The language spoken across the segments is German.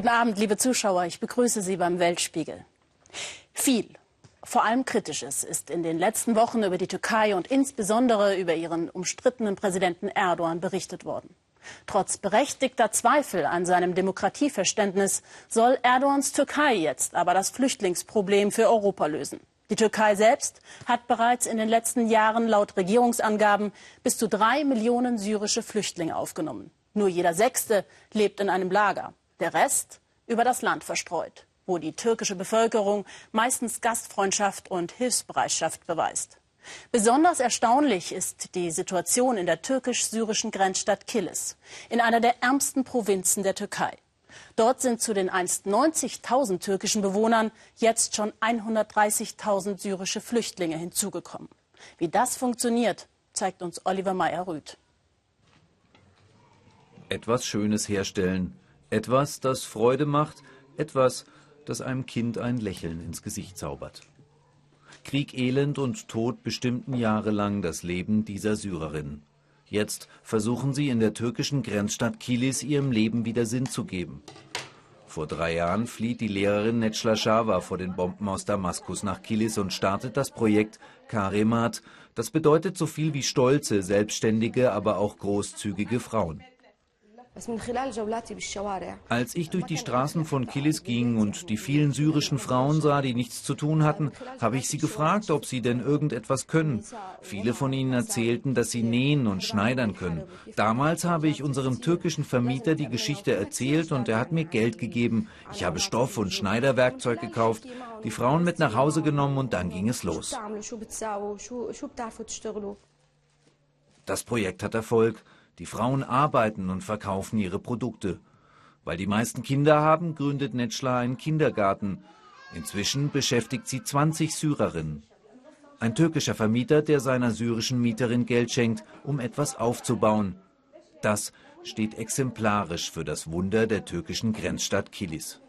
Guten Abend, liebe Zuschauer. Ich begrüße Sie beim Weltspiegel. Viel, vor allem Kritisches, ist in den letzten Wochen über die Türkei und insbesondere über ihren umstrittenen Präsidenten Erdogan berichtet worden. Trotz berechtigter Zweifel an seinem Demokratieverständnis soll Erdogans Türkei jetzt aber das Flüchtlingsproblem für Europa lösen. Die Türkei selbst hat bereits in den letzten Jahren laut Regierungsangaben bis zu drei Millionen syrische Flüchtlinge aufgenommen. Nur jeder Sechste lebt in einem Lager, der Rest über das Land verstreut, wo die türkische Bevölkerung meistens Gastfreundschaft und Hilfsbereitschaft beweist. Besonders erstaunlich ist die Situation in der türkisch-syrischen Grenzstadt Kilis, in einer der ärmsten Provinzen der Türkei. Dort sind zu den einst 90.000 türkischen Bewohnern jetzt schon 130.000 syrische Flüchtlinge hinzugekommen. Wie das funktioniert, zeigt uns Oliver Meyer-Rüth. Etwas Schönes herstellen, etwas, das Freude macht, etwas, das einem Kind ein Lächeln ins Gesicht zaubert. Krieg, Elend und Tod bestimmten jahrelang das Leben dieser Syrerin. Jetzt versuchen sie in der türkischen Grenzstadt Kilis ihrem Leben wieder Sinn zu geben. Vor drei Jahren flieht die Lehrerin Necla Shawa vor den Bomben aus Damaskus nach Kilis und startet das Projekt Karemat. Das bedeutet so viel wie stolze, selbstständige, aber auch großzügige Frauen. Als ich durch die Straßen von Kilis ging und die vielen syrischen Frauen sah, die nichts zu tun hatten, habe ich sie gefragt, ob sie denn irgendetwas können. Viele von ihnen erzählten, dass sie nähen und schneidern können. Damals habe ich unserem türkischen Vermieter die Geschichte erzählt und er hat mir Geld gegeben. Ich habe Stoff und Schneiderwerkzeug gekauft, die Frauen mit nach Hause genommen und dann ging es los. Das Projekt hat Erfolg. Die Frauen arbeiten und verkaufen ihre Produkte. Weil die meisten Kinder haben, gründet Netschla einen Kindergarten. Inzwischen beschäftigt sie 20 Syrerinnen. Ein türkischer Vermieter, der seiner syrischen Mieterin Geld schenkt, um etwas aufzubauen. Das steht exemplarisch für das Wunder der türkischen Grenzstadt Kilis.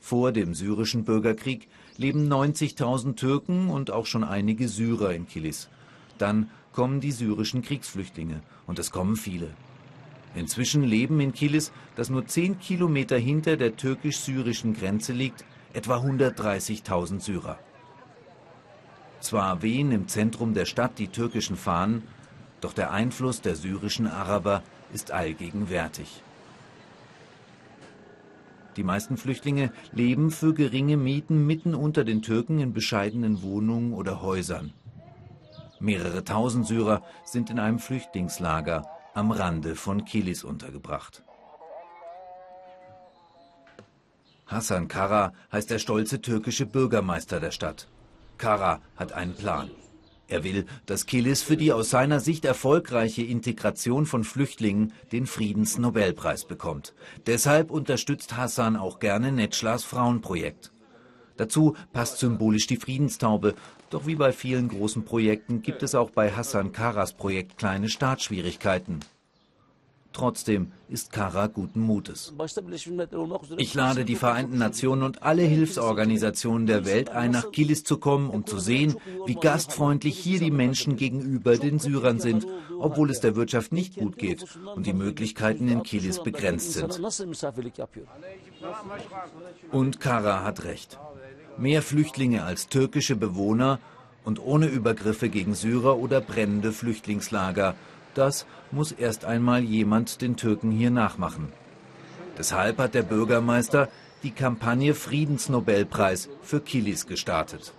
Vor dem syrischen Bürgerkrieg leben 90.000 Türken und auch schon einige Syrer in Kilis. Dann kommen die syrischen Kriegsflüchtlinge und es kommen viele. Inzwischen leben in Kilis, das nur 10 Kilometer hinter der türkisch-syrischen Grenze liegt, etwa 130.000 Syrer. Zwar wehen im Zentrum der Stadt die türkischen Fahnen, doch der Einfluss der syrischen Araber ist allgegenwärtig. Die meisten Flüchtlinge leben für geringe Mieten mitten unter den Türken in bescheidenen Wohnungen oder Häusern. Mehrere tausend Syrer sind in einem Flüchtlingslager am Rande von Kilis untergebracht. Hassan Kara heißt der stolze türkische Bürgermeister der Stadt. Kara hat einen Plan. Er will, dass Kilis für die aus seiner Sicht erfolgreiche Integration von Flüchtlingen den Friedensnobelpreis bekommt. Deshalb unterstützt Hassan auch gerne Netschlas Frauenprojekt. Dazu passt symbolisch die Friedenstaube. Doch wie bei vielen großen Projekten gibt es auch bei Hassan Karas Projekt kleine Startschwierigkeiten. Trotzdem ist Kara guten Mutes. Ich lade die Vereinten Nationen und alle Hilfsorganisationen der Welt ein, nach Kilis zu kommen, um zu sehen, wie gastfreundlich hier die Menschen gegenüber den Syrern sind, obwohl es der Wirtschaft nicht gut geht und die Möglichkeiten in Kilis begrenzt sind. Und Kara hat recht. Mehr Flüchtlinge als türkische Bewohner und ohne Übergriffe gegen Syrer oder brennende Flüchtlingslager. Das muss erst einmal jemand den Türken hier nachmachen. Deshalb hat der Bürgermeister die Kampagne Friedensnobelpreis für Kilis gestartet.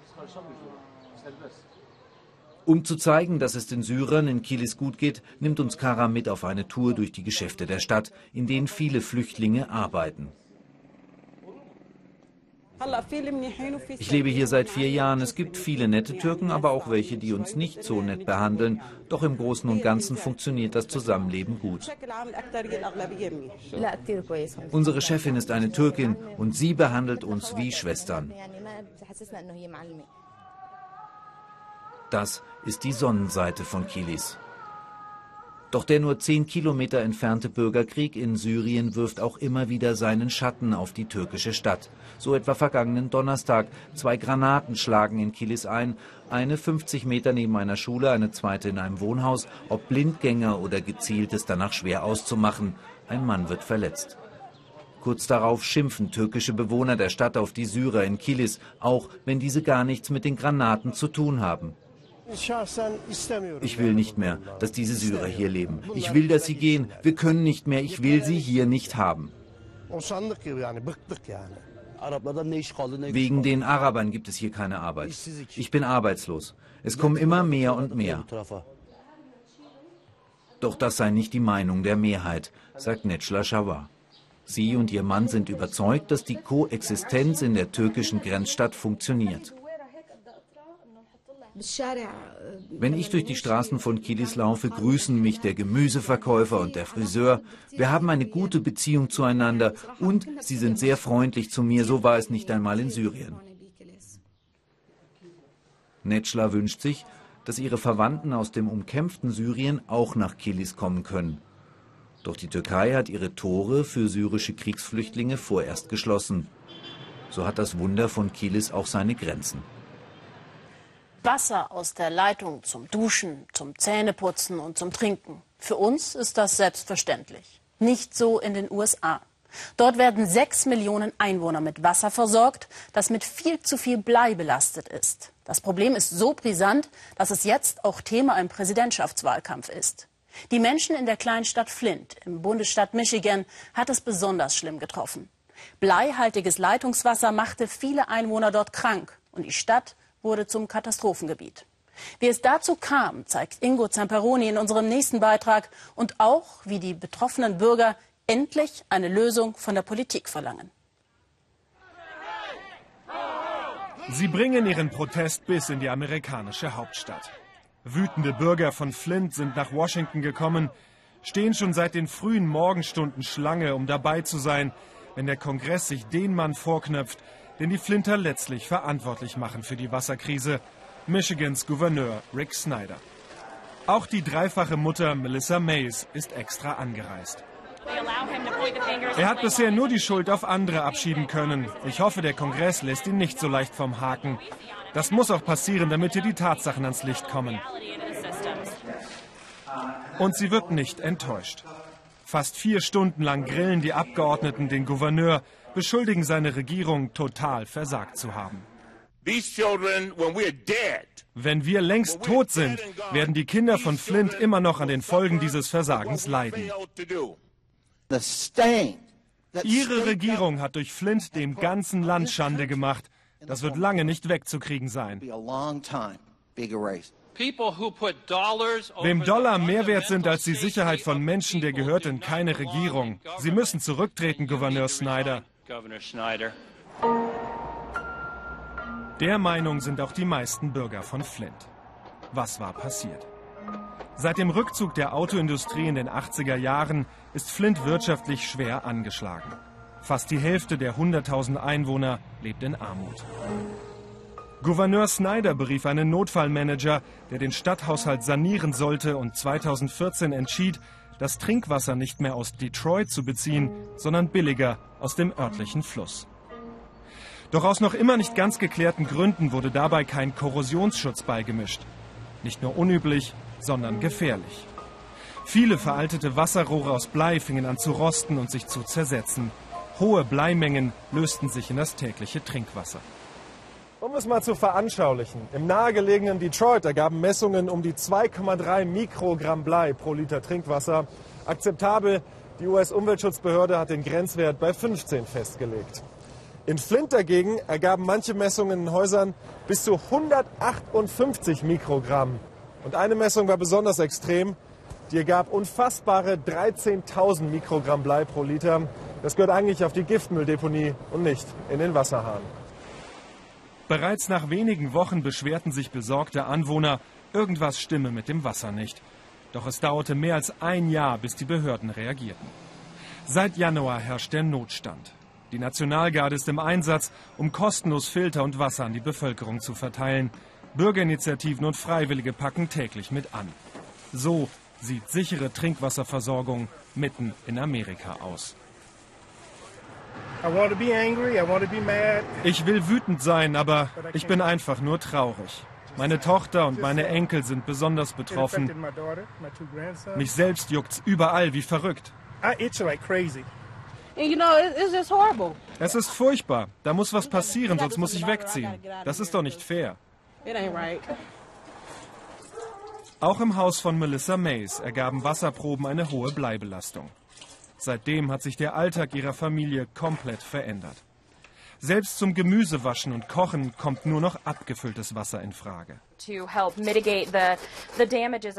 Um zu zeigen, dass es den Syrern in Kilis gut geht, nimmt uns Kara mit auf eine Tour durch die Geschäfte der Stadt, in denen viele Flüchtlinge arbeiten. Ich lebe hier seit vier Jahren. Es gibt viele nette Türken, aber auch welche, die uns nicht so nett behandeln. Doch im Großen und Ganzen funktioniert das Zusammenleben gut. Unsere Chefin ist eine Türkin und sie behandelt uns wie Schwestern. Das ist die Sonnenseite von Kilis. Doch der nur zehn Kilometer entfernte Bürgerkrieg in Syrien wirft auch immer wieder seinen Schatten auf die türkische Stadt. So etwa vergangenen Donnerstag. Zwei Granaten schlagen in Kilis ein. Eine 50 Meter neben einer Schule, eine zweite in einem Wohnhaus. Ob Blindgänger oder gezielt ist danach schwer auszumachen. Ein Mann wird verletzt. Kurz darauf schimpfen türkische Bewohner der Stadt auf die Syrer in Kilis, auch wenn diese gar nichts mit den Granaten zu tun haben. Ich will nicht mehr, dass diese Syrer hier leben. Ich will, dass sie gehen. Wir können nicht mehr. Ich will sie hier nicht haben. Wegen den Arabern gibt es hier keine Arbeit. Ich bin arbeitslos. Es kommen immer mehr und mehr. Doch das sei nicht die Meinung der Mehrheit, sagt Necla Shawar. Sie und ihr Mann sind überzeugt, dass die Koexistenz in der türkischen Grenzstadt funktioniert. Wenn ich durch die Straßen von Kilis laufe, grüßen mich der Gemüseverkäufer und der Friseur. Wir haben eine gute Beziehung zueinander und sie sind sehr freundlich zu mir, so war es nicht einmal in Syrien. Netschla wünscht sich, dass ihre Verwandten aus dem umkämpften Syrien auch nach Kilis kommen können. Doch die Türkei hat ihre Tore für syrische Kriegsflüchtlinge vorerst geschlossen. So hat das Wunder von Kilis auch seine Grenzen. Wasser aus der Leitung zum Duschen, zum Zähneputzen und zum Trinken. Für uns ist das selbstverständlich. Nicht so in den USA. Dort werden sechs Millionen Einwohner mit Wasser versorgt, das mit viel zu viel Blei belastet ist. Das Problem ist so brisant, dass es jetzt auch Thema im Präsidentschaftswahlkampf ist. Die Menschen in der Kleinstadt Flint im Bundesstaat Michigan hat es besonders schlimm getroffen. Bleihaltiges Leitungswasser machte viele Einwohner dort krank und die Stadt wurde zum Katastrophengebiet. Wie es dazu kam, zeigt Ingo Zamperoni in unserem nächsten Beitrag und auch, wie die betroffenen Bürger endlich eine Lösung von der Politik verlangen. Sie bringen ihren Protest bis in die amerikanische Hauptstadt. Wütende Bürger von Flint sind nach Washington gekommen, stehen schon seit den frühen Morgenstunden Schlange, um dabei zu sein, wenn der Kongress sich den Mann vorknöpft, den die Flinter letztlich verantwortlich machen für die Wasserkrise, Michigans Gouverneur Rick Snyder. Auch die dreifache Mutter Melissa Mays ist extra angereist. Er hat bisher nur die Schuld auf andere abschieben können. Ich hoffe, der Kongress lässt ihn nicht so leicht vom Haken. Das muss auch passieren, damit hier die Tatsachen ans Licht kommen. Und sie wird nicht enttäuscht. Fast vier Stunden lang grillen die Abgeordneten den Gouverneur, beschuldigen seine Regierung total versagt zu haben. Wenn wir längst tot sind, werden die Kinder von Flint immer noch an den Folgen dieses Versagens leiden. Ihre Regierung hat durch Flint dem ganzen Land Schande gemacht. Das wird lange nicht wegzukriegen sein. Wem Dollar mehr wert sind als die Sicherheit von Menschen, der gehört in keine Regierung. Sie müssen zurücktreten, Gouverneur Snyder. Der Meinung sind auch die meisten Bürger von Flint. Was war passiert? Seit dem Rückzug der Autoindustrie in den 80er Jahren ist Flint wirtschaftlich schwer angeschlagen. Fast die Hälfte der 100.000 Einwohner lebt in Armut. Gouverneur Snyder berief einen Notfallmanager, der den Stadthaushalt sanieren sollte und 2014 entschied, das Trinkwasser nicht mehr aus Detroit zu beziehen, sondern billiger aus dem örtlichen Fluss. Doch aus noch immer nicht ganz geklärten Gründen wurde dabei kein Korrosionsschutz beigemischt. Nicht nur unüblich, sondern gefährlich. Viele veraltete Wasserrohre aus Blei fingen an zu rosten und sich zu zersetzen. Hohe Bleimengen lösten sich in das tägliche Trinkwasser. Um es mal zu veranschaulichen, im nahegelegenen Detroit ergaben Messungen um die 2,3 Mikrogramm Blei pro Liter Trinkwasser. Akzeptabel, die US-Umweltschutzbehörde hat den Grenzwert bei 15 festgelegt. In Flint dagegen ergaben manche Messungen in Häusern bis zu 158 Mikrogramm. Und eine Messung war besonders extrem. Die ergab unfassbare 13.000 Mikrogramm Blei pro Liter. Das gehört eigentlich auf die Giftmülldeponie und nicht in den Wasserhahn. Bereits nach wenigen Wochen beschwerten sich besorgte Anwohner, irgendwas stimme mit dem Wasser nicht. Doch es dauerte mehr als ein Jahr, bis die Behörden reagierten. Seit Januar herrscht der Notstand. Die Nationalgarde ist im Einsatz, um kostenlos Filter und Wasser an die Bevölkerung zu verteilen. Bürgerinitiativen und Freiwillige packen täglich mit an. So sieht sichere Trinkwasserversorgung mitten in Amerika aus. Ich will wütend sein, aber ich bin einfach nur traurig. Meine Tochter und meine Enkel sind besonders betroffen. Mich selbst juckt's überall wie verrückt. Es ist furchtbar. Da muss was passieren, sonst muss ich wegziehen. Das ist doch nicht fair. Auch im Haus von Melissa Mays ergaben Wasserproben eine hohe Bleibelastung. Seitdem hat sich der Alltag ihrer Familie komplett verändert. Selbst zum Gemüsewaschen und Kochen kommt nur noch abgefülltes Wasser in Frage.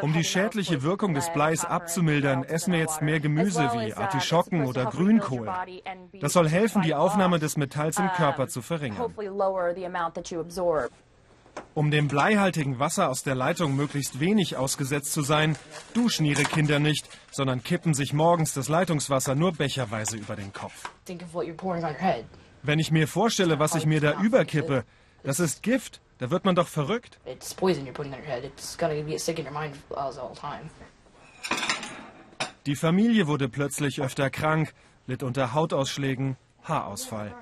Um die schädliche Wirkung des Bleis abzumildern, essen wir jetzt mehr Gemüse wie uh, Artischocken oder Grünkohl. Das soll helfen, die Aufnahme des Metalls im Körper zu verringern. Um dem bleihaltigen Wasser aus der Leitung möglichst wenig ausgesetzt zu sein, duschen ihre Kinder nicht, sondern kippen sich morgens das Leitungswasser nur becherweise über den Kopf. Wenn ich mir vorstelle, was ich mir da überkippe, das ist Gift. Da wird man doch verrückt. Die Familie wurde plötzlich öfter krank, litt unter Hautausschlägen, Haarausfall.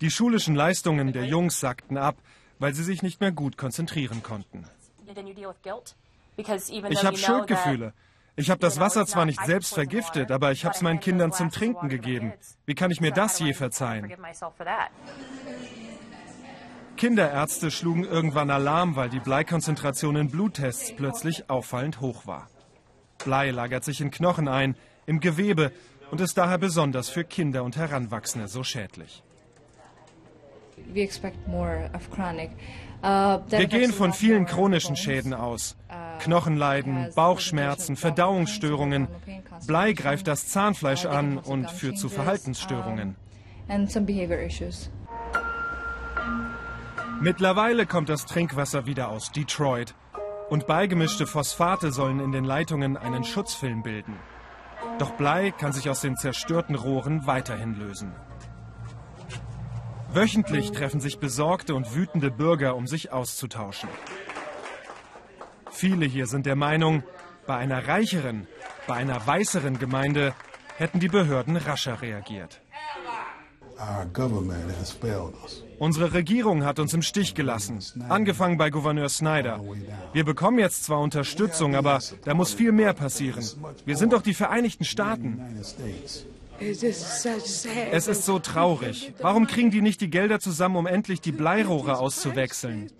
Die schulischen Leistungen der Jungs sackten ab, weil sie sich nicht mehr gut konzentrieren konnten. Ich habe Schuldgefühle. Ich habe das Wasser zwar nicht selbst vergiftet, aber ich habe es meinen Kindern zum Trinken gegeben. Wie kann ich mir das je verzeihen? Kinderärzte schlugen irgendwann Alarm, weil die Bleikonzentration in Bluttests plötzlich auffallend hoch war. Blei lagert sich in Knochen ein, im Gewebe und ist daher besonders für Kinder und Heranwachsende so schädlich. Uh, Wir gehen von vielen chronischen Schäden aus. Knochenleiden, Bauchschmerzen, Verdauungsstörungen. Blei greift das Zahnfleisch an und führt zu Verhaltensstörungen. Mittlerweile kommt das Trinkwasser wieder aus Detroit. Und beigemischte Phosphate sollen in den Leitungen einen Schutzfilm bilden. Doch Blei kann sich aus den zerstörten Rohren weiterhin lösen. Wöchentlich treffen sich besorgte und wütende Bürger, um sich auszutauschen. Viele hier sind der Meinung, bei einer reicheren, bei einer weißeren Gemeinde hätten die Behörden rascher reagiert. Unsere Regierung hat uns im Stich gelassen, angefangen bei Gouverneur Snyder. Wir bekommen jetzt zwar Unterstützung, aber da muss viel mehr passieren. Wir sind doch die Vereinigten Staaten. Es ist so traurig. Warum kriegen die nicht die Gelder zusammen, um endlich die Bleirohre auszuwechseln?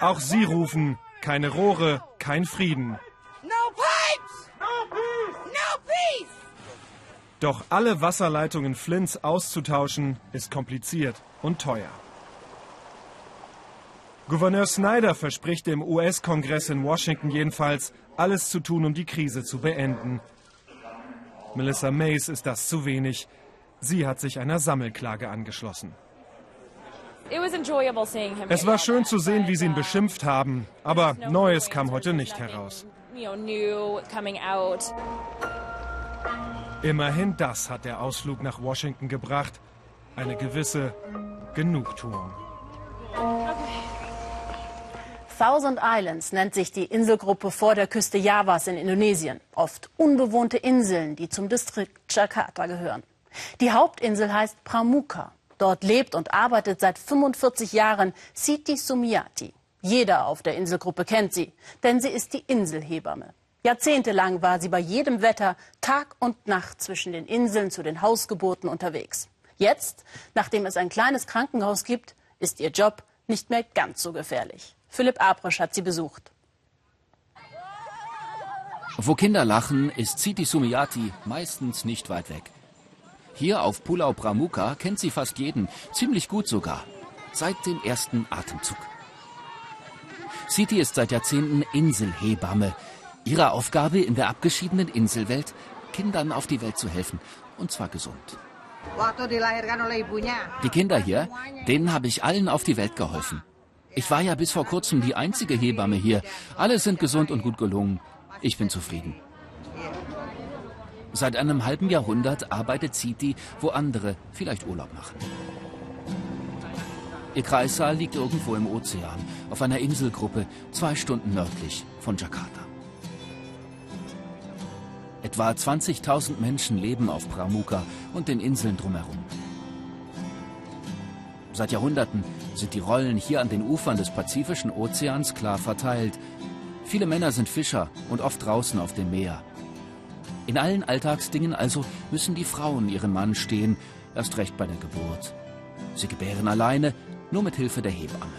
Auch sie rufen, keine Rohre, kein Frieden. Doch alle Wasserleitungen Flints auszutauschen, ist kompliziert und teuer. Gouverneur Snyder verspricht dem US-Kongress in Washington jedenfalls, alles zu tun, um die Krise zu beenden. Melissa Mays ist das zu wenig. Sie hat sich einer Sammelklage angeschlossen. Es war schön zu sehen, wie sie ihn beschimpft haben, aber Neues kam heute nicht heraus. Immerhin das hat der Ausflug nach Washington gebracht. Eine gewisse Genugtuung. Thousand Islands nennt sich die Inselgruppe vor der Küste Javas in Indonesien. Oft unbewohnte Inseln, die zum Distrikt Jakarta gehören. Die Hauptinsel heißt Pramuka. Dort lebt und arbeitet seit 45 Jahren Siti Sumiati. Jeder auf der Inselgruppe kennt sie, denn sie ist die Inselhebamme. Jahrzehntelang war sie bei jedem Wetter Tag und Nacht zwischen den Inseln zu den Hausgeburten unterwegs. Jetzt, nachdem es ein kleines Krankenhaus gibt, ist ihr Job nicht mehr ganz so gefährlich. Philipp Abrisch hat sie besucht. Wo Kinder lachen, ist Siti Sumiati meistens nicht weit weg. Hier auf Pulau Pramuka kennt sie fast jeden, ziemlich gut sogar, seit dem ersten Atemzug. Siti ist seit Jahrzehnten Inselhebamme. Ihre Aufgabe in der abgeschiedenen Inselwelt, Kindern auf die Welt zu helfen, und zwar gesund. Die Kinder hier, denen habe ich allen auf die Welt geholfen. Ich war ja bis vor kurzem die einzige Hebamme hier. Alle sind gesund und gut gelungen. Ich bin zufrieden. Seit einem halben Jahrhundert arbeitet Siti, wo andere vielleicht Urlaub machen. Ihr Kreissaal liegt irgendwo im Ozean, auf einer Inselgruppe, zwei Stunden nördlich von Jakarta. Etwa 20.000 Menschen leben auf Pramuka und den Inseln drumherum. Seit Jahrhunderten sind die Rollen hier an den Ufern des Pazifischen Ozeans klar verteilt. Viele Männer sind Fischer und oft draußen auf dem Meer. In allen Alltagsdingen also müssen die Frauen ihrem Mann stehen, erst recht bei der Geburt. Sie gebären alleine, nur mit Hilfe der Hebamme.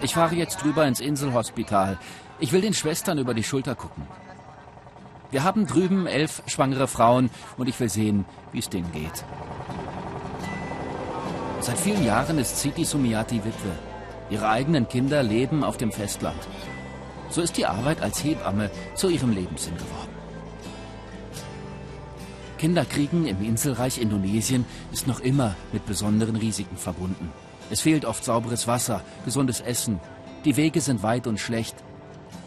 Ich fahre jetzt rüber ins Inselhospital. Ich will den Schwestern über die Schulter gucken. Wir haben drüben elf schwangere Frauen und ich will sehen, wie es denen geht. Seit vielen Jahren ist Siti Sumiati Witwe. Ihre eigenen Kinder leben auf dem Festland. So ist die Arbeit als Hebamme zu ihrem Lebenssinn geworden. Kinderkriegen im Inselreich Indonesien ist noch immer mit besonderen Risiken verbunden. Es fehlt oft sauberes Wasser, gesundes Essen, die Wege sind weit und schlecht.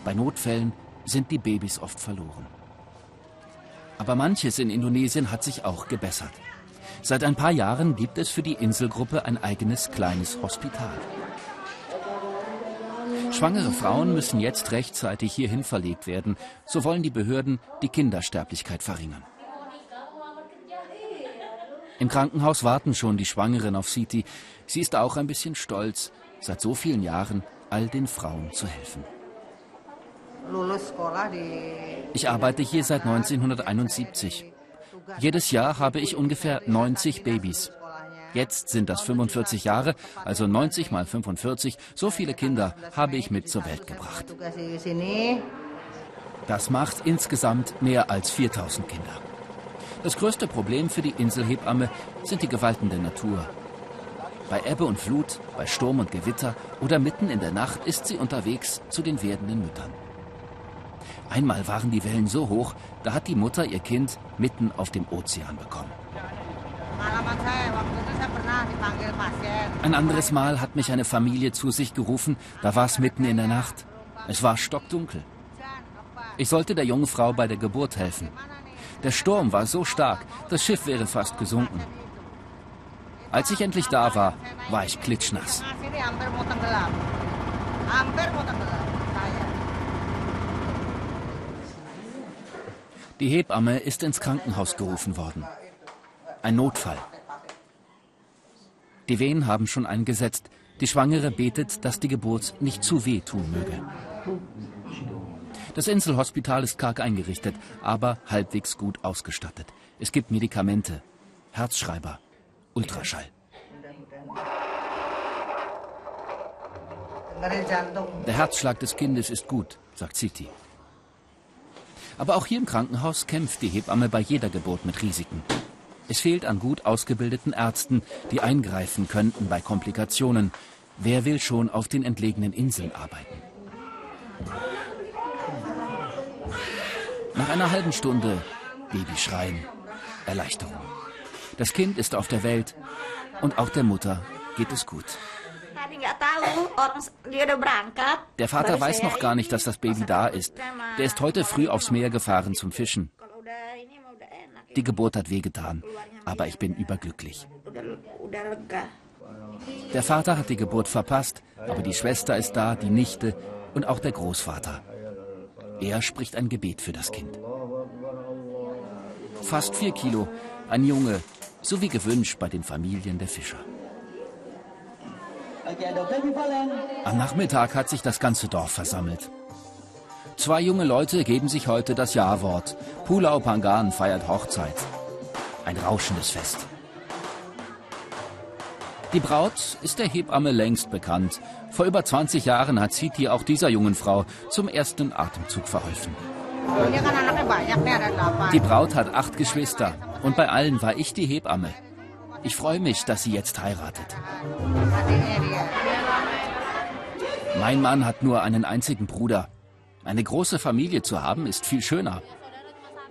Bei Notfällen sind die Babys oft verloren. Aber manches in Indonesien hat sich auch gebessert. Seit ein paar Jahren gibt es für die Inselgruppe ein eigenes kleines Hospital. Schwangere Frauen müssen jetzt rechtzeitig hierhin verlegt werden. So wollen die Behörden die Kindersterblichkeit verringern. Im Krankenhaus warten schon die Schwangeren auf Siti. Sie ist auch ein bisschen stolz, seit so vielen Jahren all den Frauen zu helfen. Ich arbeite hier seit 1971. Jedes Jahr habe ich ungefähr 90 Babys. Jetzt sind das 45 Jahre, also 90 mal 45. So viele Kinder habe ich mit zur Welt gebracht. Das macht insgesamt mehr als 4000 Kinder. Das größte Problem für die Inselhebamme sind die Gewalten der Natur. Bei Ebbe und Flut, bei Sturm und Gewitter oder mitten in der Nacht ist sie unterwegs zu den werdenden Müttern. Einmal waren die Wellen so hoch, da hat die Mutter ihr Kind mitten auf dem Ozean bekommen. Ein anderes Mal hat mich eine Familie zu sich gerufen, da war es mitten in der Nacht. Es war stockdunkel. Ich sollte der jungen Frau bei der Geburt helfen. Der Sturm war so stark, das Schiff wäre fast gesunken. Als ich endlich da war, war ich klitschnass. Die Hebamme ist ins Krankenhaus gerufen worden. Ein Notfall. Die Wehen haben schon eingesetzt. Die Schwangere betet, dass die Geburt nicht zu weh tun möge. Das Inselhospital ist karg eingerichtet, aber halbwegs gut ausgestattet. Es gibt Medikamente, Herzschreiber, Ultraschall. Der Herzschlag des Kindes ist gut, sagt Siti. Aber auch hier im Krankenhaus kämpft die Hebamme bei jeder Geburt mit Risiken. Es fehlt an gut ausgebildeten Ärzten, die eingreifen könnten bei Komplikationen. Wer will schon auf den entlegenen Inseln arbeiten? Nach einer halben Stunde Babyschreien, Erleichterung. Das Kind ist auf der Welt und auch der Mutter geht es gut. Der Vater weiß noch gar nicht, dass das Baby da ist. Der ist heute früh aufs Meer gefahren zum Fischen. Die Geburt hat wehgetan, aber ich bin überglücklich. Der Vater hat die Geburt verpasst, aber die Schwester ist da, die Nichte und auch der Großvater. Er spricht ein Gebet für das Kind. Fast vier Kilo, ein Junge, so wie gewünscht bei den Familien der Fischer. Am Nachmittag hat sich das ganze Dorf versammelt. Zwei junge Leute geben sich heute das Ja-Wort. Pulau Pangan feiert Hochzeit. Ein rauschendes Fest. Die Braut ist der Hebamme längst bekannt. Vor über 20 Jahren hat Siti auch dieser jungen Frau zum ersten Atemzug verholfen. Die Braut hat acht Geschwister und bei allen war ich die Hebamme. Ich freue mich, dass sie jetzt heiratet. Mein Mann hat nur einen einzigen Bruder. Eine große Familie zu haben ist viel schöner.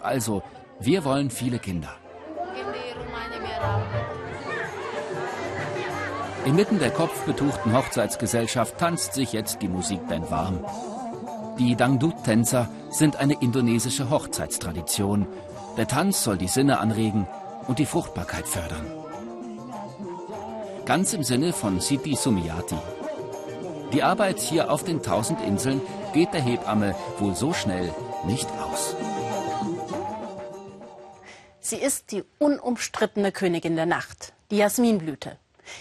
Also, wir wollen viele Kinder. Inmitten der kopfbetuchten Hochzeitsgesellschaft tanzt sich jetzt die Musikband warm. Die Dangdut-Tänzer sind eine indonesische Hochzeitstradition. Der Tanz soll die Sinne anregen und die Fruchtbarkeit fördern. Ganz im Sinne von Siti Sumiati. Die Arbeit hier auf den tausend Inseln geht der Hebamme wohl so schnell nicht aus. Sie ist die unumstrittene Königin der Nacht, die Jasminblüte.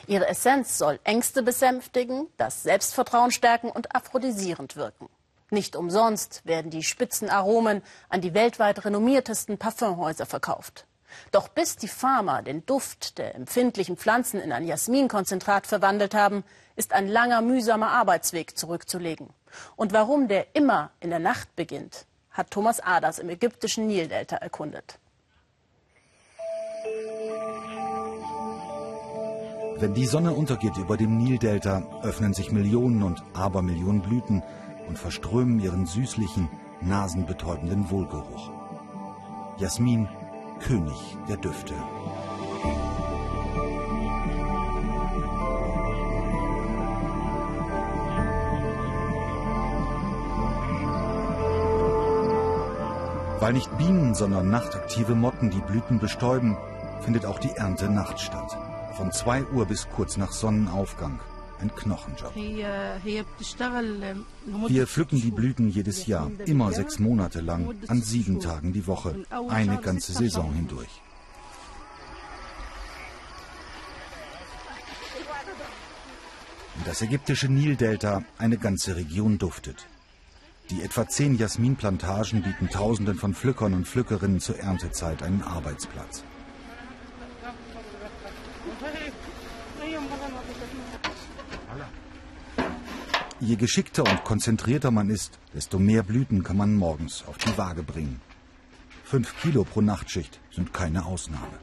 Ihre Essenz soll Ängste besänftigen, das Selbstvertrauen stärken und aphrodisierend wirken. Nicht umsonst werden die Spitzenaromen an die weltweit renommiertesten Parfümhäuser verkauft. Doch bis die Farmer den Duft der empfindlichen Pflanzen in ein Jasminkonzentrat verwandelt haben, ist ein langer, mühsamer Arbeitsweg zurückzulegen. Und warum der immer in der Nacht beginnt, hat Thomas Aders im ägyptischen Nildelta erkundet. Wenn die Sonne untergeht über dem Nildelta, öffnen sich Millionen und Abermillionen Blüten und verströmen ihren süßlichen, nasenbetäubenden Wohlgeruch. Jasmin König der Düfte. Weil nicht Bienen, sondern nachtaktive Motten die Blüten bestäuben, findet auch die Ernte nachts statt. Von 2 Uhr bis kurz nach Sonnenaufgang ein Knochenjob. Wir pflücken die Blüten jedes Jahr, immer sechs Monate lang, an sieben Tagen die Woche, eine ganze Saison hindurch. Das ägyptische Nildelta, eine ganze Region duftet. Die etwa zehn Jasminplantagen bieten Tausenden von Pflückern und Pflückerinnen zur Erntezeit einen Arbeitsplatz. Je geschickter und konzentrierter man ist, desto mehr Blüten kann man morgens auf die Waage bringen. Fünf Kilo pro Nachtschicht sind keine Ausnahme.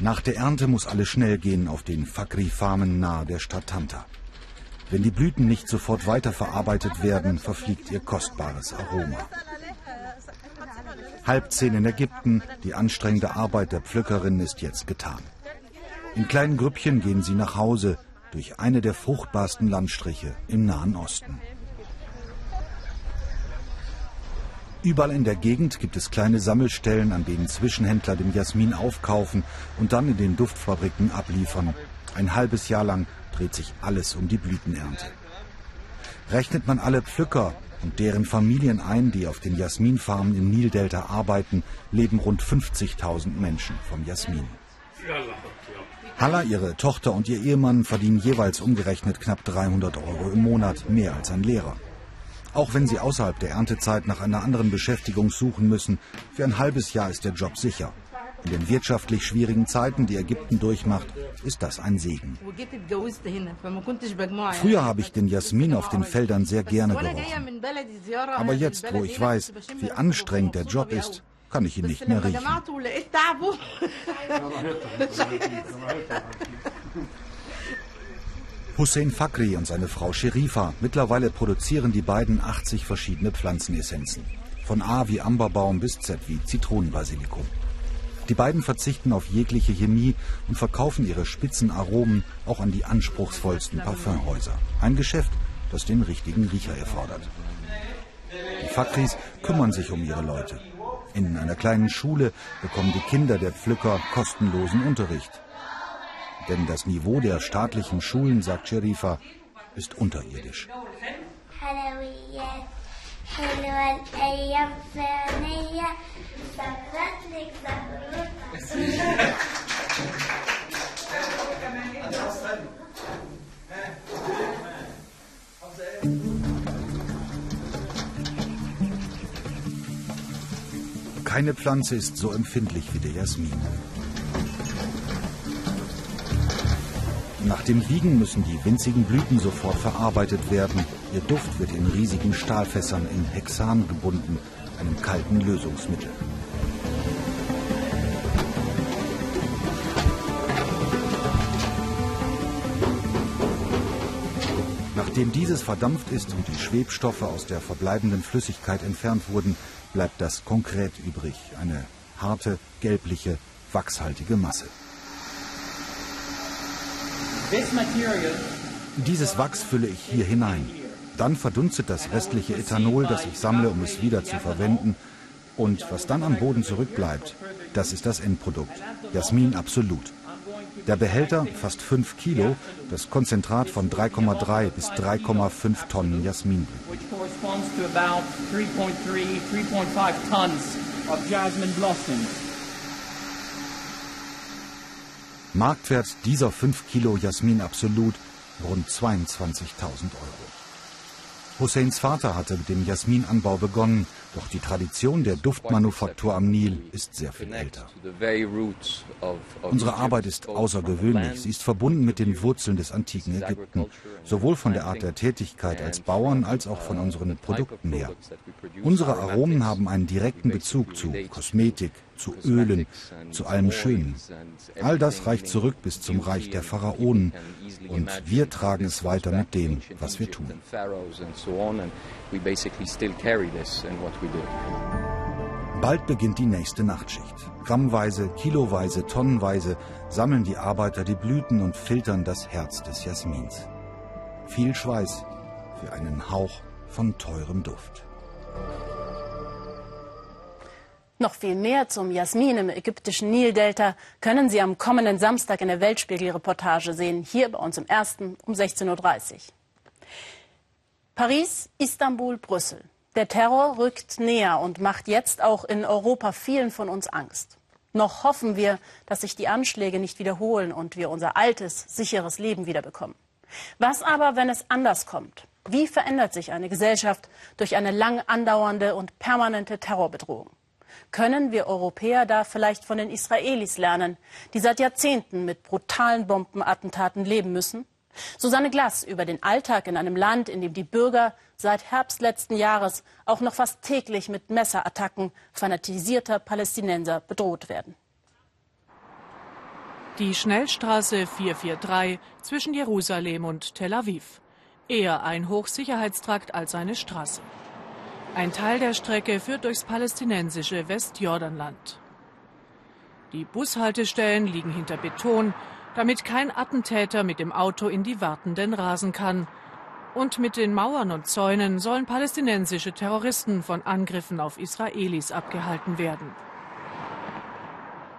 Nach der Ernte muss alles schnell gehen auf den Fakri-Farmen nahe der Stadt Tanta. Wenn die Blüten nicht sofort weiterverarbeitet werden, verfliegt ihr kostbares Aroma. Halb zehn in Ägypten, die anstrengende Arbeit der Pflückerin ist jetzt getan. In kleinen Grüppchen gehen sie nach Hause durch eine der fruchtbarsten Landstriche im Nahen Osten. Überall in der Gegend gibt es kleine Sammelstellen, an denen Zwischenhändler den Jasmin aufkaufen und dann in den Duftfabriken abliefern. Ein halbes Jahr lang dreht sich alles um die Blütenernte. Rechnet man alle Pflücker, und deren Familien ein, die auf den Jasminfarmen im Nildelta arbeiten, leben rund 50.000 Menschen vom Jasmin. Halla, ihre Tochter und ihr Ehemann verdienen jeweils umgerechnet knapp 300 Euro im Monat, mehr als ein Lehrer. Auch wenn sie außerhalb der Erntezeit nach einer anderen Beschäftigung suchen müssen, für ein halbes Jahr ist der Job sicher. In den wirtschaftlich schwierigen Zeiten, die Ägypten durchmacht, ist das ein Segen. Früher habe ich den Jasmin auf den Feldern sehr gerne gerochen. Aber jetzt, wo ich weiß, wie anstrengend der Job ist, kann ich ihn nicht mehr riechen. Hussein Fakri und seine Frau Sherifa. Mittlerweile produzieren die beiden 80 verschiedene Pflanzenessenzen. Von A wie Amberbaum bis Z wie Zitronenbasilikum. Die beiden verzichten auf jegliche Chemie und verkaufen ihre spitzen Aromen auch an die anspruchsvollsten Parfümhäuser. Ein Geschäft, das den richtigen Riecher erfordert. Die Fakris kümmern sich um ihre Leute. In einer kleinen Schule bekommen die Kinder der Pflücker kostenlosen Unterricht. Denn das Niveau der staatlichen Schulen, sagt Sherifa, ist unterirdisch. Keine Pflanze ist so empfindlich wie der Jasmin. Nach dem Wiegen müssen die winzigen Blüten sofort verarbeitet werden. Ihr Duft wird in riesigen Stahlfässern in Hexan gebunden, einem kalten Lösungsmittel. Nachdem dieses verdampft ist und die Schwebstoffe aus der verbleibenden Flüssigkeit entfernt wurden, bleibt das Konkret übrig, eine harte, gelbliche, wachshaltige Masse. Dieses Wachs fülle ich hier hinein. Dann verdunstet das restliche Ethanol, das ich sammle, um es wieder zu verwenden. Und was dann am Boden zurückbleibt, das ist das Endprodukt. Jasmin Absolut. Der Behälter fast 5 Kilo, das Konzentrat von 3,3 bis 3,5 Tonnen Jasmin. Marktwert dieser 5 Kilo Jasmin Absolut rund 22.000 Euro. Husseins Vater hatte mit dem Jasminanbau begonnen, doch die Tradition der Duftmanufaktur am Nil ist sehr viel älter. Unsere Arbeit ist außergewöhnlich. Sie ist verbunden mit den Wurzeln des antiken Ägypten, sowohl von der Art der Tätigkeit als Bauern als auch von unseren Produkten her. Unsere Aromen haben einen direkten Bezug zu Kosmetik, zu Ölen, zu allem Schönen. All das reicht zurück bis zum Reich der Pharaonen und wir tragen es weiter mit dem, was wir tun. Bald beginnt die nächste Nachtschicht. Grammweise, kiloweise, tonnenweise sammeln die Arbeiter die Blüten und filtern das Herz des Jasmins. Viel Schweiß für einen Hauch von teurem Duft. Noch viel mehr zum Jasmin im ägyptischen Nildelta können Sie am kommenden Samstag in der Weltspiegel-Reportage sehen, hier bei uns im Ersten um 16.30 Uhr. Paris, Istanbul, Brüssel. Der Terror rückt näher und macht jetzt auch in Europa vielen von uns Angst. Noch hoffen wir, dass sich die Anschläge nicht wiederholen und wir unser altes, sicheres Leben wiederbekommen. Was aber, wenn es anders kommt? Wie verändert sich eine Gesellschaft durch eine lang andauernde und permanente Terrorbedrohung? Können wir Europäer da vielleicht von den Israelis lernen, die seit Jahrzehnten mit brutalen Bombenattentaten leben müssen? Susanne Glass über den Alltag in einem Land, in dem die Bürger seit Herbst letzten Jahres auch noch fast täglich mit Messerattacken fanatisierter Palästinenser bedroht werden. Die Schnellstraße 443 zwischen Jerusalem und Tel Aviv. Eher ein Hochsicherheitstrakt als eine Straße. Ein Teil der Strecke führt durchs palästinensische Westjordanland. Die Bushaltestellen liegen hinter Beton, damit kein Attentäter mit dem Auto in die Wartenden rasen kann. Und mit den Mauern und Zäunen sollen palästinensische Terroristen von Angriffen auf Israelis abgehalten werden.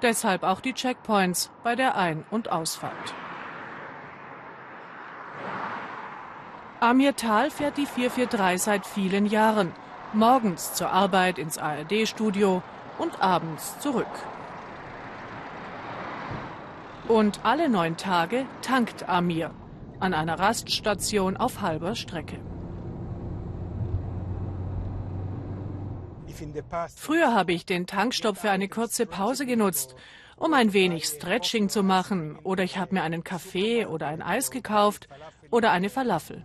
Deshalb auch die Checkpoints bei der Ein- und Ausfahrt. Amir Tal fährt die 443 seit vielen Jahren morgens zur Arbeit ins ARD-Studio und abends zurück. Und alle neun Tage tankt Amir an einer Raststation auf halber Strecke. Früher habe ich den Tankstopp für eine kurze Pause genutzt, um ein wenig Stretching zu machen, oder ich habe mir einen Kaffee oder ein Eis gekauft oder eine Falafel.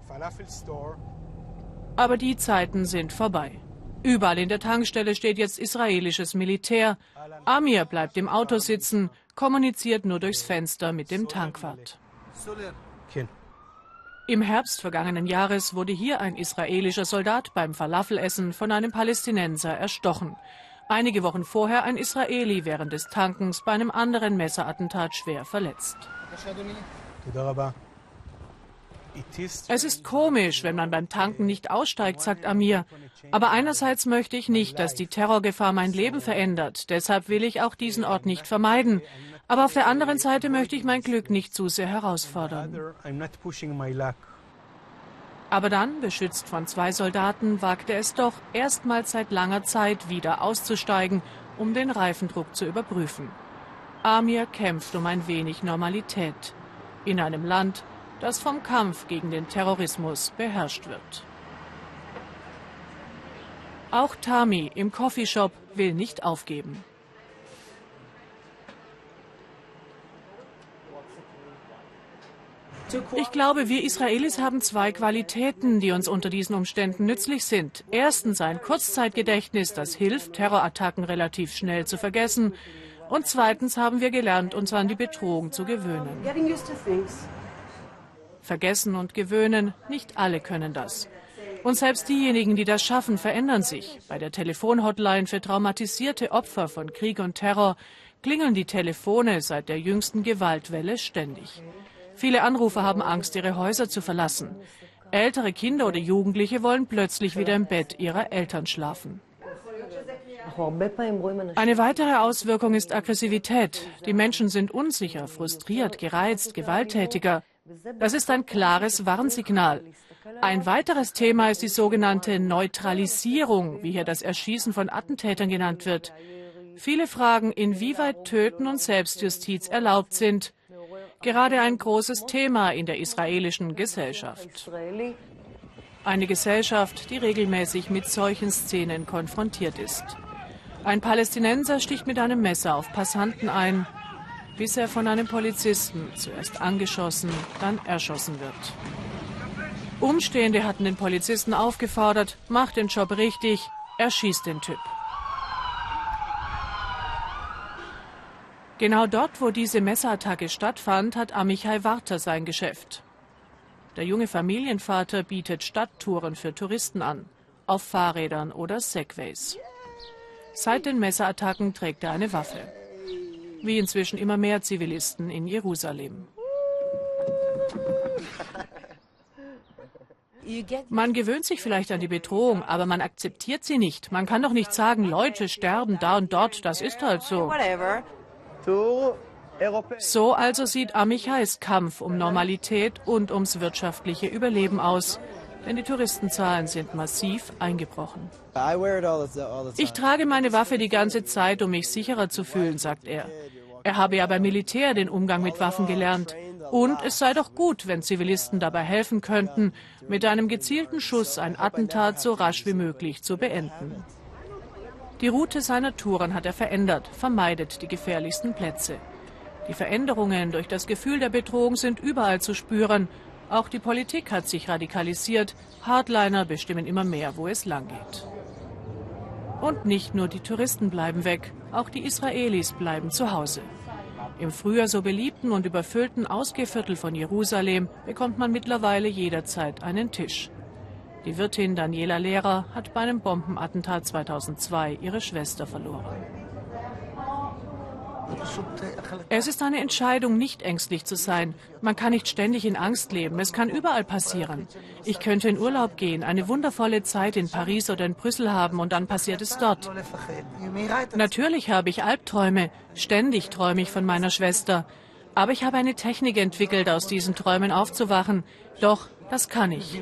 Aber die Zeiten sind vorbei. Überall in der Tankstelle steht jetzt israelisches Militär. Amir bleibt im Auto sitzen, kommuniziert nur durchs Fenster mit dem Tankwart. Im Herbst vergangenen Jahres wurde hier ein israelischer Soldat beim Falafelessen von einem Palästinenser erstochen. Einige Wochen vorher ein Israeli während des Tankens bei einem anderen Messerattentat schwer verletzt. Es ist komisch, wenn man beim Tanken nicht aussteigt, sagt Amir. Aber einerseits möchte ich nicht, dass die Terrorgefahr mein Leben verändert. Deshalb will ich auch diesen Ort nicht vermeiden. Aber auf der anderen Seite möchte ich mein Glück nicht zu sehr herausfordern. Aber dann, beschützt von zwei Soldaten, wagte es doch erstmals seit langer Zeit wieder auszusteigen, um den Reifendruck zu überprüfen. Amir kämpft um ein wenig Normalität in einem Land, das vom Kampf gegen den Terrorismus beherrscht wird. Auch Tami im Coffeeshop will nicht aufgeben. Ich glaube, wir Israelis haben zwei Qualitäten, die uns unter diesen Umständen nützlich sind. Erstens ein Kurzzeitgedächtnis, das hilft, Terrorattacken relativ schnell zu vergessen. Und zweitens haben wir gelernt, uns an die Bedrohung zu gewöhnen. Vergessen und gewöhnen, nicht alle können das. Und selbst diejenigen, die das schaffen, verändern sich. Bei der Telefonhotline für traumatisierte Opfer von Krieg und Terror klingeln die Telefone seit der jüngsten Gewaltwelle ständig. Viele Anrufer haben Angst, ihre Häuser zu verlassen. Ältere Kinder oder Jugendliche wollen plötzlich wieder im Bett ihrer Eltern schlafen. Eine weitere Auswirkung ist Aggressivität. Die Menschen sind unsicher, frustriert, gereizt, gewalttätiger. Das ist ein klares Warnsignal. Ein weiteres Thema ist die sogenannte Neutralisierung, wie hier das Erschießen von Attentätern genannt wird. Viele fragen, inwieweit Töten und Selbstjustiz erlaubt sind. Gerade ein großes Thema in der israelischen Gesellschaft. Eine Gesellschaft, die regelmäßig mit solchen Szenen konfrontiert ist. Ein Palästinenser sticht mit einem Messer auf Passanten ein, bis er von einem Polizisten zuerst angeschossen, dann erschossen wird. Umstehende hatten den Polizisten aufgefordert, mach den Job richtig, erschießt den Typ. Genau dort, wo diese Messerattacke stattfand, hat Amichai Warter sein Geschäft. Der junge Familienvater bietet Stadttouren für Touristen an, auf Fahrrädern oder Segways. Seit den Messerattacken trägt er eine Waffe. Wie inzwischen immer mehr Zivilisten in Jerusalem. Man gewöhnt sich vielleicht an die Bedrohung, aber man akzeptiert sie nicht. Man kann doch nicht sagen, Leute sterben da und dort, das ist halt so. So also sieht Amichais Kampf um Normalität und ums wirtschaftliche Überleben aus. Denn die Touristenzahlen sind massiv eingebrochen. Ich trage meine Waffe die ganze Zeit, um mich sicherer zu fühlen, sagt er. Er habe ja beim Militär den Umgang mit Waffen gelernt. Und es sei doch gut, wenn Zivilisten dabei helfen könnten, mit einem gezielten Schuss ein Attentat so rasch wie möglich zu beenden. Die Route seiner Touren hat er verändert, vermeidet die gefährlichsten Plätze. Die Veränderungen durch das Gefühl der Bedrohung sind überall zu spüren. Auch die Politik hat sich radikalisiert. Hardliner bestimmen immer mehr, wo es langgeht. Und nicht nur die Touristen bleiben weg, auch die Israelis bleiben zu Hause. Im früher so beliebten und überfüllten Ausgehviertel von Jerusalem bekommt man mittlerweile jederzeit einen Tisch. Die Wirtin Daniela Lehrer hat bei einem Bombenattentat 2002 ihre Schwester verloren. Es ist eine Entscheidung, nicht ängstlich zu sein. Man kann nicht ständig in Angst leben. Es kann überall passieren. Ich könnte in Urlaub gehen, eine wundervolle Zeit in Paris oder in Brüssel haben und dann passiert es dort. Natürlich habe ich Albträume. Ständig träume ich von meiner Schwester. Aber ich habe eine Technik entwickelt, aus diesen Träumen aufzuwachen. Doch, das kann ich.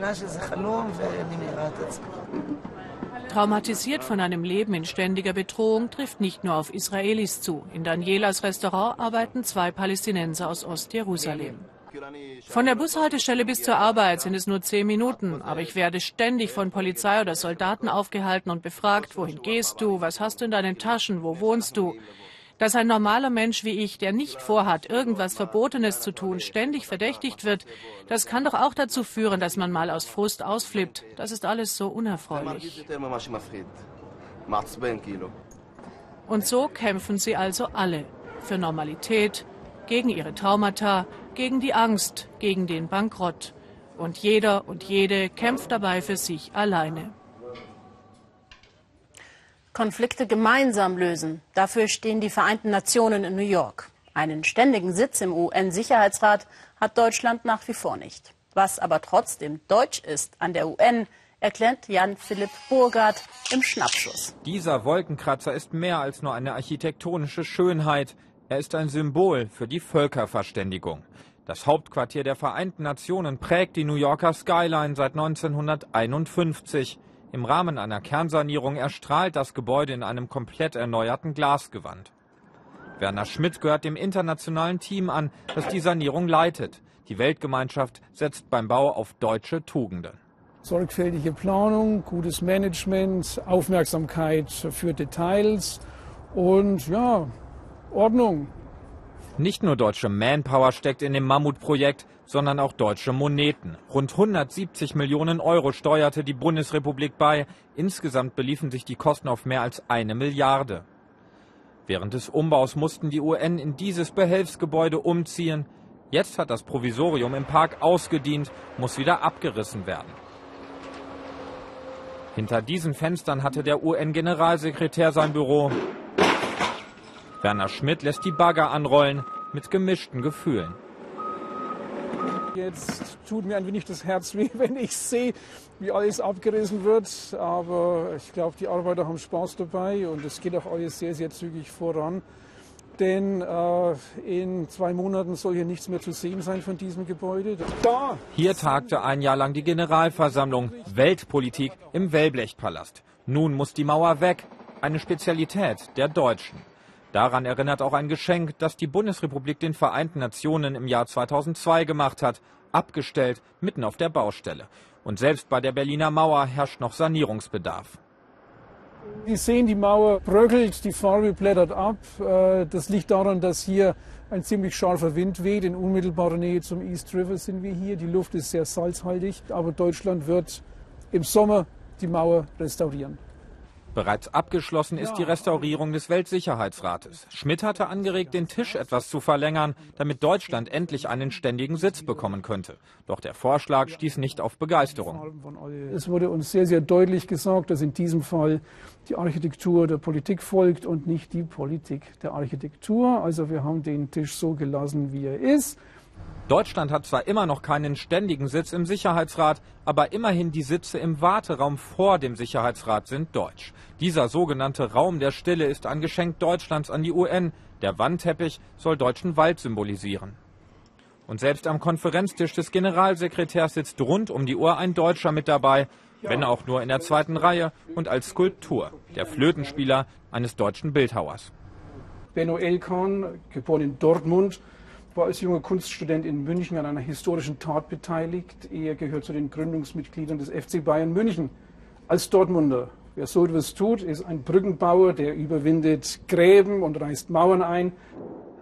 Traumatisiert von einem Leben in ständiger Bedrohung trifft nicht nur auf Israelis zu. In Danielas Restaurant arbeiten zwei Palästinenser aus Ostjerusalem. Von der Bushaltestelle bis zur Arbeit sind es nur zehn Minuten, aber ich werde ständig von Polizei oder Soldaten aufgehalten und befragt, wohin gehst du, was hast du in deinen Taschen, wo wohnst du dass ein normaler Mensch wie ich, der nicht vorhat, irgendwas Verbotenes zu tun, ständig verdächtigt wird, das kann doch auch dazu führen, dass man mal aus Frust ausflippt. Das ist alles so unerfreulich. Und so kämpfen sie also alle für Normalität, gegen ihre Traumata, gegen die Angst, gegen den Bankrott. Und jeder und jede kämpft dabei für sich alleine. Konflikte gemeinsam lösen. Dafür stehen die Vereinten Nationen in New York. Einen ständigen Sitz im UN-Sicherheitsrat hat Deutschland nach wie vor nicht. Was aber trotzdem deutsch ist an der UN, erklärt Jan-Philipp Burgard im Schnappschuss. Dieser Wolkenkratzer ist mehr als nur eine architektonische Schönheit. Er ist ein Symbol für die Völkerverständigung. Das Hauptquartier der Vereinten Nationen prägt die New Yorker Skyline seit 1951. Im Rahmen einer Kernsanierung erstrahlt das Gebäude in einem komplett erneuerten Glasgewand. Werner Schmidt gehört dem internationalen Team an, das die Sanierung leitet. Die Weltgemeinschaft setzt beim Bau auf deutsche Tugenden. Sorgfältige Planung, gutes Management, Aufmerksamkeit für Details und ja, Ordnung. Nicht nur deutsche Manpower steckt in dem Mammutprojekt, sondern auch deutsche Moneten. Rund 170 Millionen Euro steuerte die Bundesrepublik bei. Insgesamt beliefen sich die Kosten auf mehr als eine Milliarde. Während des Umbaus mussten die UN in dieses Behelfsgebäude umziehen. Jetzt hat das Provisorium im Park ausgedient, muss wieder abgerissen werden. Hinter diesen Fenstern hatte der UN-Generalsekretär sein Büro. Werner Schmidt lässt die Bagger anrollen mit gemischten Gefühlen. Jetzt tut mir ein wenig das Herz weh, wenn ich sehe, wie alles abgerissen wird. Aber ich glaube, die Arbeiter haben Spaß dabei und es geht auch alles sehr, sehr zügig voran. Denn äh, in zwei Monaten soll hier nichts mehr zu sehen sein von diesem Gebäude. Da! Hier tagte ein Jahr lang die Generalversammlung Weltpolitik im Wellblechpalast. Nun muss die Mauer weg. Eine Spezialität der Deutschen. Daran erinnert auch ein Geschenk, das die Bundesrepublik den Vereinten Nationen im Jahr 2002 gemacht hat, abgestellt mitten auf der Baustelle. Und selbst bei der Berliner Mauer herrscht noch Sanierungsbedarf. Sie sehen, die Mauer bröckelt, die Farbe blättert ab. Äh, das liegt daran, dass hier ein ziemlich scharfer Wind weht. In unmittelbarer Nähe zum East River sind wir hier. Die Luft ist sehr salzhaltig, aber Deutschland wird im Sommer die Mauer restaurieren. Bereits abgeschlossen ist die Restaurierung des Weltsicherheitsrates. Schmidt hatte angeregt, den Tisch etwas zu verlängern, damit Deutschland endlich einen ständigen Sitz bekommen könnte. Doch der Vorschlag stieß nicht auf Begeisterung. Es wurde uns sehr, sehr deutlich gesagt, dass in diesem Fall die Architektur der Politik folgt und nicht die Politik der Architektur. Also wir haben den Tisch so gelassen, wie er ist. Deutschland hat zwar immer noch keinen ständigen Sitz im Sicherheitsrat, aber immerhin die Sitze im Warteraum vor dem Sicherheitsrat sind deutsch. Dieser sogenannte Raum der Stille ist ein Geschenk Deutschlands an die UN. Der Wandteppich soll deutschen Wald symbolisieren. Und selbst am Konferenztisch des Generalsekretärs sitzt rund um die Uhr ein Deutscher mit dabei, wenn auch nur in der zweiten Reihe und als Skulptur, der Flötenspieler eines deutschen Bildhauers. Benno Elkan, geboren in Dortmund, war als junger Kunststudent in München an einer historischen Tat beteiligt. Er gehört zu den Gründungsmitgliedern des FC Bayern München. Als Dortmunder, wer so etwas tut, ist ein Brückenbauer, der überwindet Gräben und reißt Mauern ein.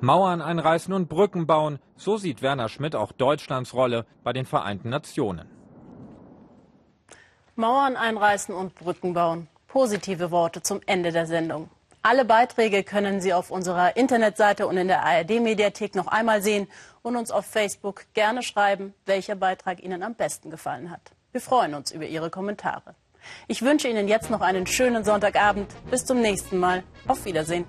Mauern einreißen und Brücken bauen, so sieht Werner Schmidt auch Deutschlands Rolle bei den Vereinten Nationen. Mauern einreißen und Brücken bauen. Positive Worte zum Ende der Sendung. Alle Beiträge können Sie auf unserer Internetseite und in der ARD-Mediathek noch einmal sehen und uns auf Facebook gerne schreiben, welcher Beitrag Ihnen am besten gefallen hat. Wir freuen uns über Ihre Kommentare. Ich wünsche Ihnen jetzt noch einen schönen Sonntagabend. Bis zum nächsten Mal. Auf Wiedersehen.